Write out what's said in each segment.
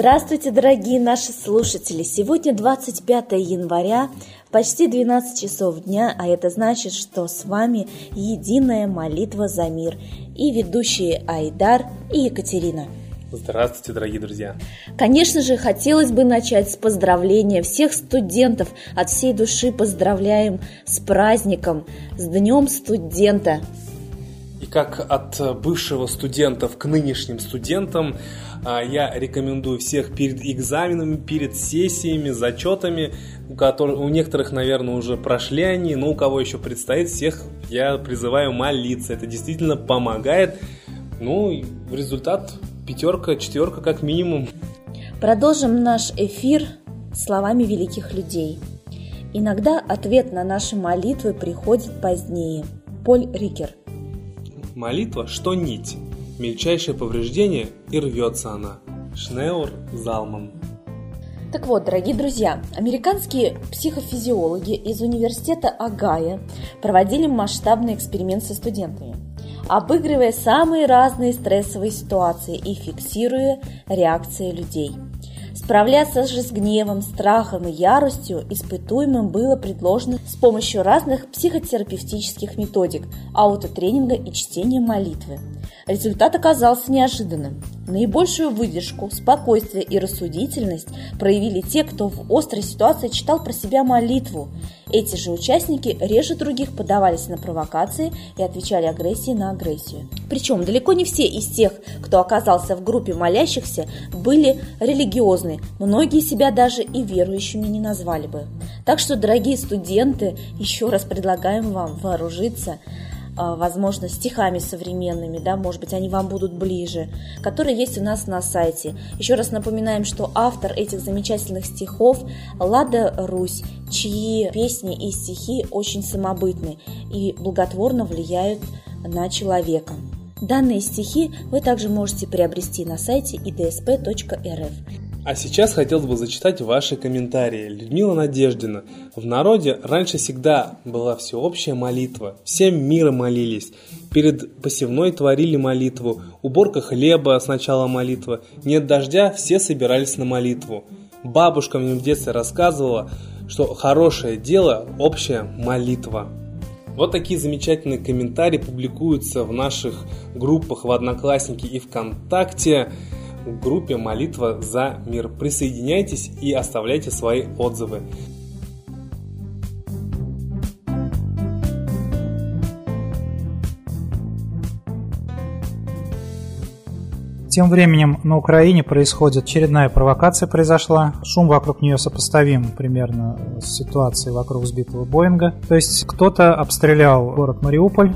Здравствуйте, дорогие наши слушатели! Сегодня 25 января, почти 12 часов дня, а это значит, что с вами единая молитва за мир и ведущие Айдар и Екатерина. Здравствуйте, дорогие друзья! Конечно же, хотелось бы начать с поздравления всех студентов. От всей души поздравляем с праздником, с Днем студента. Как от бывшего студентов к нынешним студентам, а, я рекомендую всех перед экзаменами, перед сессиями, зачетами, у, которых, у некоторых, наверное, уже прошли они, но у кого еще предстоит, всех я призываю молиться. Это действительно помогает. Ну, результат пятерка, четверка как минимум. Продолжим наш эфир словами великих людей. Иногда ответ на наши молитвы приходит позднее. Поль Рикер. Молитва, что нить мельчайшее повреждение и рвется она. Шнеур Залман. Так вот, дорогие друзья, американские психофизиологи из университета Агая проводили масштабный эксперимент со студентами, обыгрывая самые разные стрессовые ситуации и фиксируя реакции людей – Справляться же с гневом, страхом и яростью испытуемым было предложено с помощью разных психотерапевтических методик, аутотренинга и чтения молитвы. Результат оказался неожиданным. Наибольшую выдержку, спокойствие и рассудительность проявили те, кто в острой ситуации читал про себя молитву. Эти же участники реже других подавались на провокации и отвечали агрессией на агрессию. Причем далеко не все из тех, кто оказался в группе молящихся, были религиозны. Многие себя даже и верующими не назвали бы. Так что, дорогие студенты, еще раз предлагаем вам вооружиться возможно, стихами современными, да, может быть, они вам будут ближе, которые есть у нас на сайте. Еще раз напоминаем, что автор этих замечательных стихов Лада Русь, чьи песни и стихи очень самобытны и благотворно влияют на человека. Данные стихи вы также можете приобрести на сайте idsp.rf. А сейчас хотелось бы зачитать ваши комментарии. Людмила Надеждина. В народе раньше всегда была всеобщая молитва. Всем мира молились. Перед посевной творили молитву. Уборка хлеба сначала молитва. Нет дождя, все собирались на молитву. Бабушка мне в детстве рассказывала, что хорошее дело – общая молитва. Вот такие замечательные комментарии публикуются в наших группах в Одноклассники и ВКонтакте в группе «Молитва за мир». Присоединяйтесь и оставляйте свои отзывы. Тем временем на Украине происходит очередная провокация произошла. Шум вокруг нее сопоставим примерно с ситуацией вокруг сбитого Боинга. То есть кто-то обстрелял город Мариуполь,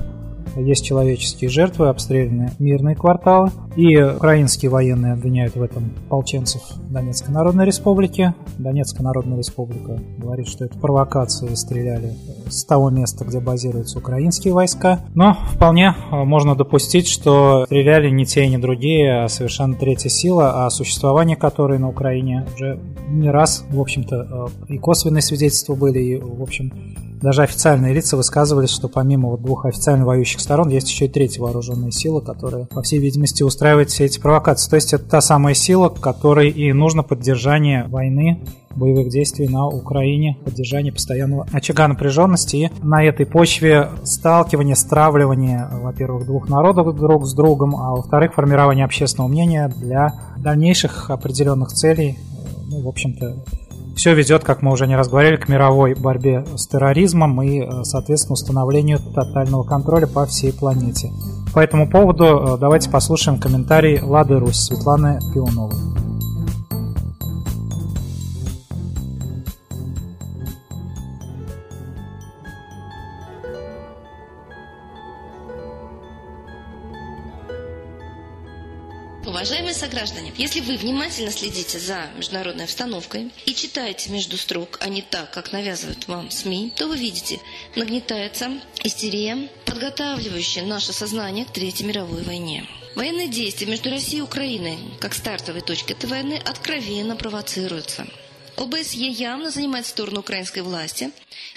есть человеческие жертвы, обстреляны мирные кварталы. И украинские военные обвиняют в этом полченцев Донецкой Народной Республики. Донецкая Народная Республика говорит, что это провокации стреляли с того места, где базируются украинские войска. Но вполне э, можно допустить, что стреляли не те и не другие, а совершенно третья сила, о существовании которой на Украине уже не раз, в общем-то, э, и косвенные свидетельства были, и, в общем, даже официальные лица высказывались, что помимо вот двух официально воюющих сторон есть еще и третья вооруженная сила, которая, по всей видимости, устраивает все эти провокации. То есть это та самая сила, которой и нужно поддержание войны боевых действий на Украине, поддержание постоянного очага напряженности и на этой почве сталкивание, стравливание, во-первых, двух народов друг с другом, а во-вторых, формирование общественного мнения для дальнейших определенных целей, ну, в общем-то, все ведет, как мы уже не раз говорили, к мировой борьбе с терроризмом и, э, соответственно, установлению тотального контроля по всей планете. По этому поводу э, давайте послушаем комментарий Лады Русь Светланы Пионовой. Сограждане, если вы внимательно следите за международной обстановкой и читаете между строк, а не так, как навязывают вам СМИ, то вы видите, нагнетается истерия, подготавливающая наше сознание к Третьей мировой войне. Военные действия между Россией и Украиной, как стартовой точкой этой войны, откровенно провоцируются. ОБСЕ явно занимает сторону украинской власти.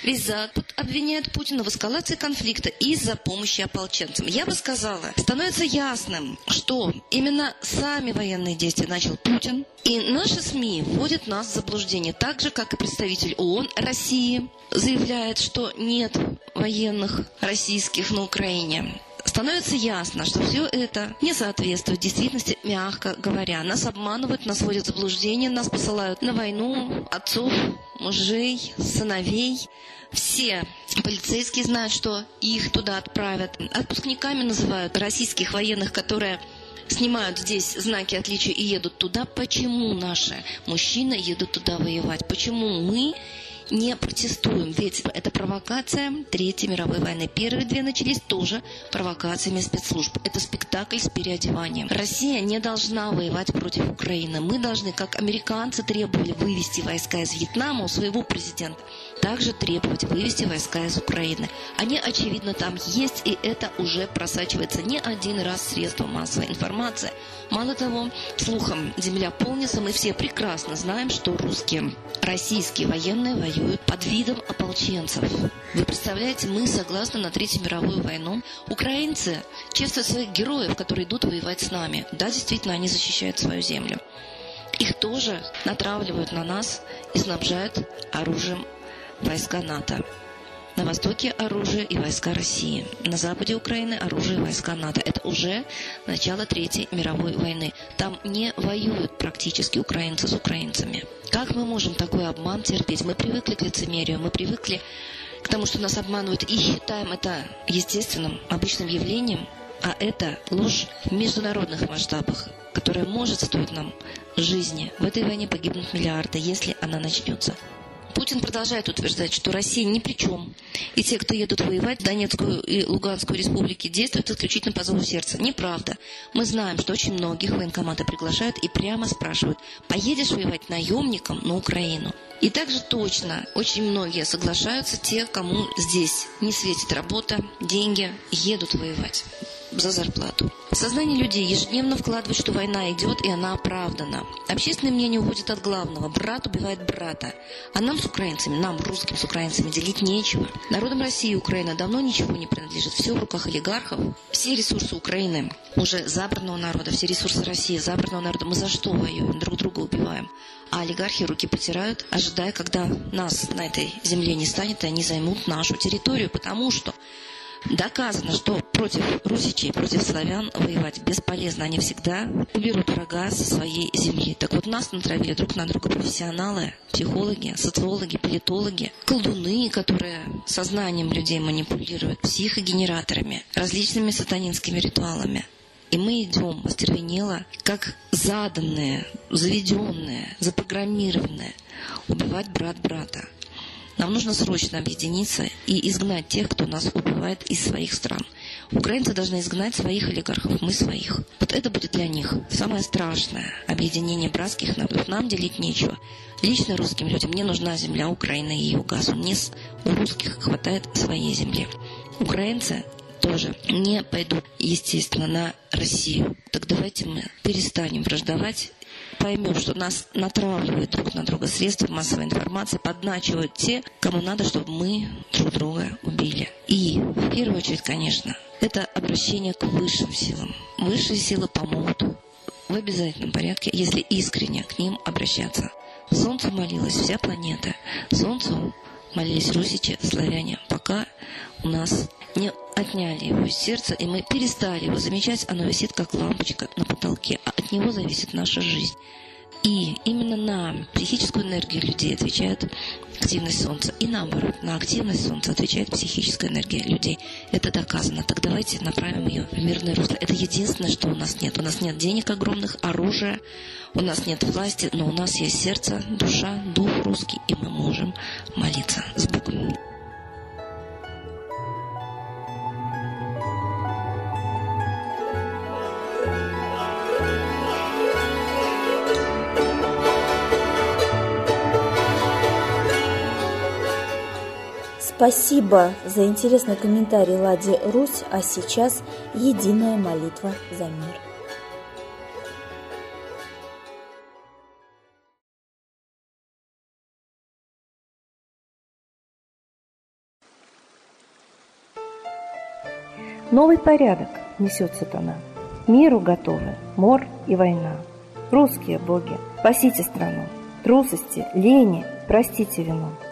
Весь Запад обвиняет Путина в эскалации конфликта из-за помощи ополченцам. Я бы сказала, становится ясным, что именно сами военные действия начал Путин. И наши СМИ вводят нас в заблуждение, так же, как и представитель ООН России заявляет, что нет военных российских на Украине становится ясно, что все это не соответствует действительности, мягко говоря. Нас обманывают, нас вводят в заблуждение, нас посылают на войну отцов, мужей, сыновей. Все полицейские знают, что их туда отправят. Отпускниками называют российских военных, которые снимают здесь знаки отличия и едут туда. Почему наши мужчины едут туда воевать? Почему мы не протестуем, ведь это провокация Третьей мировой войны. Первые две начались тоже провокациями спецслужб. Это спектакль с переодеванием. Россия не должна воевать против Украины. Мы должны, как американцы требовали вывести войска из Вьетнама у своего президента, также требовать вывести войска из Украины. Они, очевидно, там есть, и это уже просачивается не один раз средства массовой информации. Мало того, слухом земля полнится, мы все прекрасно знаем, что русские, российские военные воюют под видом ополченцев. Вы представляете, мы согласны на Третью мировую войну. Украинцы чествуют своих героев, которые идут воевать с нами. Да, действительно, они защищают свою землю. Их тоже натравливают на нас и снабжают оружием войска НАТО. На востоке оружие и войска России. На западе Украины оружие и войска НАТО. Это уже начало Третьей мировой войны. Там не воюют практически украинцы с украинцами. Как мы можем такой обман терпеть? Мы привыкли к лицемерию, мы привыкли к тому, что нас обманывают и считаем это естественным, обычным явлением, а это ложь в международных масштабах, которая может стоить нам жизни. В этой войне погибнут миллиарды, если она начнется. Путин продолжает утверждать, что Россия ни при чем. И те, кто едут воевать в Донецкую и Луганскую республики, действуют исключительно по зову сердца. Неправда. Мы знаем, что очень многих военкоматы приглашают и прямо спрашивают, поедешь воевать наемником на Украину? И также точно очень многие соглашаются те, кому здесь не светит работа, деньги, едут воевать за зарплату. Сознание людей ежедневно вкладывают, что война идет и она оправдана. Общественное мнение уходит от главного. Брат убивает брата. А нам с украинцами, нам, русским с украинцами, делить нечего. Народам России и Украины давно ничего не принадлежит. Все в руках олигархов. Все ресурсы Украины уже забранного народа, все ресурсы России забранного народа. Мы за что воюем? Друг друга убиваем. А олигархи руки потирают, ожидая, когда нас на этой земле не станет, и они займут нашу территорию, потому что Доказано, что против русичей, против славян воевать бесполезно. Они всегда уберут врага со своей земли. Так вот, нас натравили друг на друга профессионалы, психологи, социологи, политологи, колдуны, которые сознанием людей манипулируют, психогенераторами, различными сатанинскими ритуалами. И мы идем остервенело, как заданные, заведенные, запрограммированные, убивать брат брата. Нам нужно срочно объединиться и изгнать тех, кто нас убивает из своих стран. Украинцы должны изгнать своих олигархов, мы своих. Вот это будет для них самое страшное объединение братских народов. Нам делить нечего. Лично русским людям мне нужна земля Украины и ее газ. Мне у русских хватает своей земли. Украинцы тоже не пойдут, естественно, на Россию. Так давайте мы перестанем враждовать поймем, что нас натравливают друг на друга средства массовой информации, подначивают те, кому надо, чтобы мы друг друга убили. И, в первую очередь, конечно, это обращение к высшим силам. Высшие силы помогут в обязательном порядке, если искренне к ним обращаться. Солнцу молилась вся планета. Солнцу молились русичи, славяне, пока у нас не отняли его из сердца, и мы перестали его замечать, оно висит как лампочка на потолке, а от него зависит наша жизнь. И именно на психическую энергию людей отвечает активность Солнца. И наоборот, на активность Солнца отвечает психическая энергия людей. Это доказано. Так давайте направим ее в мирное русло. Это единственное, что у нас нет. У нас нет денег огромных, оружия, у нас нет власти, но у нас есть сердце, душа, дух русский, и мы можем молиться с Богом. Спасибо за интересный комментарий Лади Русь, а сейчас единая молитва за мир. Новый порядок несет сатана. Миру готовы мор и война. Русские боги, спасите страну. Трусости, лени, простите вину.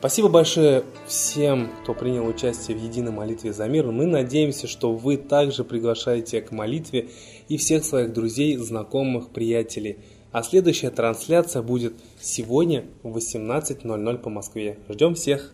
Спасибо большое всем, кто принял участие в единой молитве за мир. Мы надеемся, что вы также приглашаете к молитве и всех своих друзей, знакомых, приятелей. А следующая трансляция будет сегодня в 18.00 по Москве. Ждем всех!